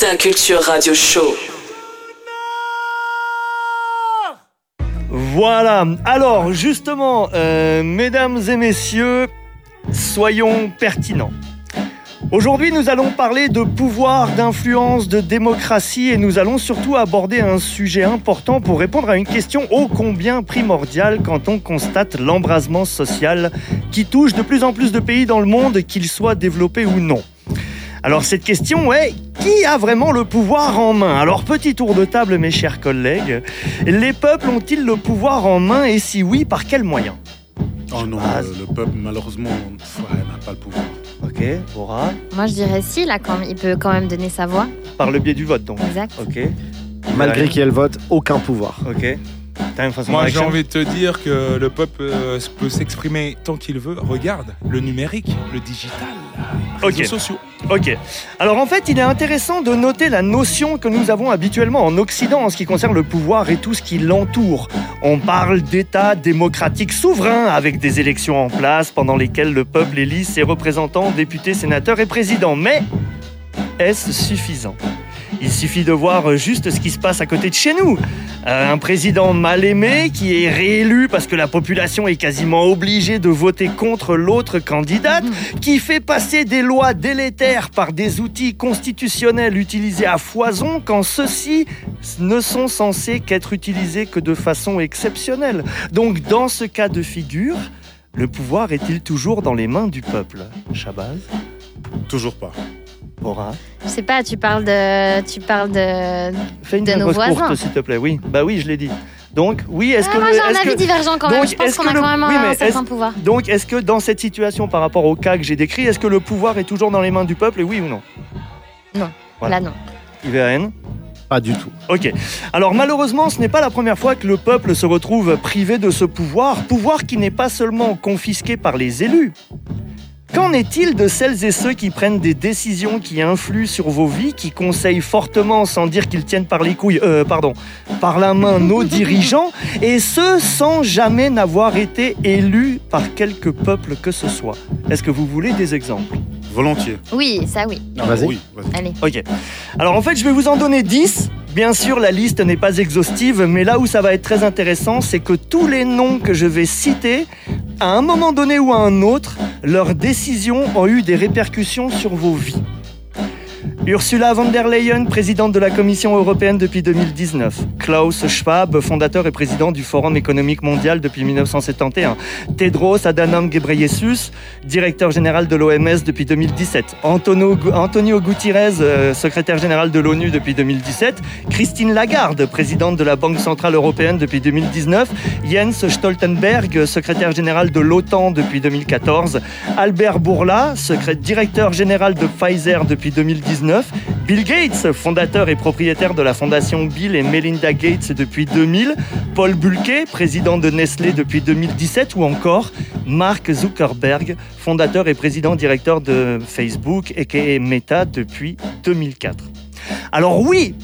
d'un culture radio show. Voilà. Alors, justement, euh, mesdames et messieurs, soyons pertinents. Aujourd'hui, nous allons parler de pouvoir, d'influence, de démocratie et nous allons surtout aborder un sujet important pour répondre à une question ô combien primordiale quand on constate l'embrasement social qui touche de plus en plus de pays dans le monde, qu'ils soient développés ou non. Alors cette question est qui a vraiment le pouvoir en main? Alors petit tour de table mes chers collègues, les peuples ont-ils le pouvoir en main? Et si oui, par quels moyens? Oh non, Ah, le, le peuple, malheureusement, ouais, n'a pas le pouvoir. Ok, Bora, Moi, je dirais si, là, quand il peut quand même donner sa voix. par le biais du vote donc. Exact. Ok. Malgré qu'il y ait le vote, aucun pouvoir. Ok. Façon Moi, j'ai envie de te dire que le peuple euh, peut s'exprimer tant qu'il veut. Regarde, le numérique, le digital, les réseaux sociaux. Ok. Alors en fait, il est intéressant de noter la notion que nous avons habituellement en Occident en ce qui concerne le pouvoir et tout ce qui l'entoure. On parle d'État démocratique souverain avec des élections en place pendant lesquelles le peuple élit ses représentants, députés, sénateurs et présidents. Mais est-ce suffisant? Il suffit de voir juste ce qui se passe à côté de chez nous. Euh, un président mal aimé qui est réélu parce que la population est quasiment obligée de voter contre l'autre candidate, qui fait passer des lois délétères par des outils constitutionnels utilisés à foison quand ceux-ci ne sont censés qu'être utilisés que de façon exceptionnelle. Donc dans ce cas de figure, le pouvoir est-il toujours dans les mains du peuple? Shabazz? Toujours pas. Bora Je sais pas, tu parles de. Tu parles de. Fais une De nos voisins. s'il te plaît. Oui, bah oui, je l'ai dit. Donc, oui, est-ce Ah, que... moi, j'ai un est-ce avis que- divergent quand même. Donc, je pense est-ce qu'on que a le- quand même oui, un certain pouvoir. Donc, est-ce que dans cette situation, par rapport au cas que j'ai décrit, est-ce que le pouvoir est toujours dans les mains du peuple, et oui ou non? Voilà. Là, non. IVN Pas du tout. Ok. Alors malheureusement, ce n'est pas la première fois que le peuple se retrouve privé de ce pouvoir, pouvoir qui n'est pas seulement confisqué par les élus. Qu'en est-il de celles et ceux qui prennent des décisions qui influent sur vos vies, qui conseillent fortement sans dire qu'ils tiennent par les couilles, euh, pardon, par la main nos dirigeants, et ce sans jamais n'avoir été élus par quelque peuple que ce soit? Est-ce que vous voulez des exemples? Volontiers. Oui, ça oui. Ah, Vas-y. Oui, vas-y. Allez. Ok. Alors en fait, je vais vous en donner 10. Bien sûr, la liste n'est pas exhaustive, mais là où ça va être très intéressant, c'est que tous les noms que je vais citer, à un moment donné ou à un autre, leurs décisions ont eu des répercussions sur vos vies. Ursula von der Leyen, présidente de la Commission européenne depuis 2019. Klaus Schwab, fondateur et président du Forum économique mondial depuis 1971. Tedros Adhanom Ghebreyesus, directeur général de l'OMS depuis 2017. Antonio, Antonio euh, secrétaire général de l'ONU depuis 2017. Christine Lagarde, présidente de la Banque centrale européenne depuis 2019. Jens Stoltenberg, secrétaire général de l'OTAN depuis 2014. Albert Bourla, directeur général de Pfizer depuis 2019. Bill Gates, fondateur et propriétaire de la fondation Bill et Melinda Gates depuis 2000. Paul Bulke, président de Nestlé depuis 2017. Ou encore Mark Zuckerberg, fondateur et président directeur de Facebook et Meta depuis 2004. Alors oui,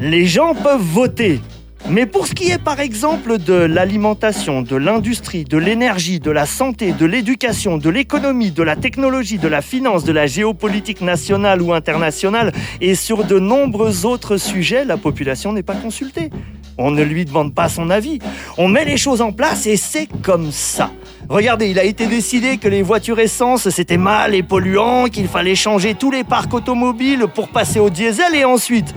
les gens peuvent voter. Mais pour ce qui est par exemple de l'alimentation, de l'industrie, de l'énergie, de la santé, de l'éducation, de l'économie, de la technologie, de la finance, de la géopolitique nationale ou internationale et sur de nombreux autres sujets, la population n'est pas consultée. On ne lui demande pas son avis. On met les choses en place et c'est comme ça. Regardez, il a été décidé que les voitures essence c'était mal et polluant, qu'il fallait changer tous les parcs automobiles pour passer au diesel et ensuite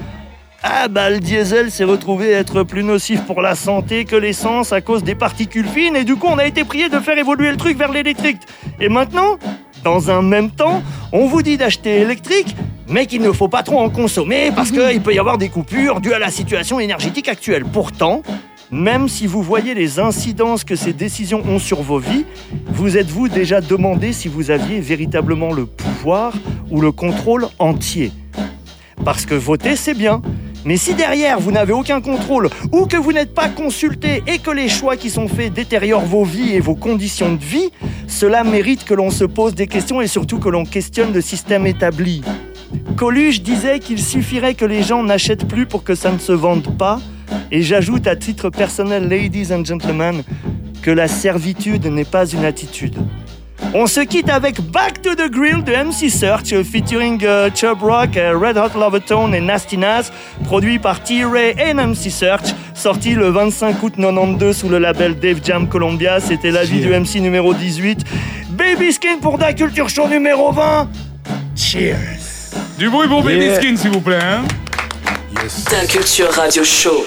ah bah le diesel s'est retrouvé être plus nocif pour la santé que l'essence à cause des particules fines et du coup on a été prié de faire évoluer le truc vers l'électrique. Et maintenant, dans un même temps, on vous dit d'acheter électrique, mais qu'il ne faut pas trop en consommer parce qu'il peut y avoir des coupures dues à la situation énergétique actuelle. Pourtant, même si vous voyez les incidences que ces décisions ont sur vos vies, vous êtes-vous déjà demandé si vous aviez véritablement le pouvoir ou le contrôle entier? Parce que voter, c'est bien. Mais si derrière vous n'avez aucun contrôle ou que vous n'êtes pas consulté et que les choix qui sont faits détériorent vos vies et vos conditions de vie, cela mérite que l'on se pose des questions et surtout que l'on questionne le système établi. Coluche disait qu'il suffirait que les gens n'achètent plus pour que ça ne se vende pas. Et j'ajoute à titre personnel, ladies and gentlemen, que la servitude n'est pas une attitude. On se quitte avec Back to the Grill de MC Search featuring euh, Chub Rock, euh, Red Hot Lovertone et Nasty Nas, produit par T-Ray et MC Search, sorti le 25 août 92 sous le label Dave Jam Columbia. C'était l'avis Yeah. du MC numéro 18. Baby Skin pour Da Culture Show numéro 20. Cheers. Du bruit pour Baby. Skin, s'il vous plaît. Hein Yes. Ta culture radio show.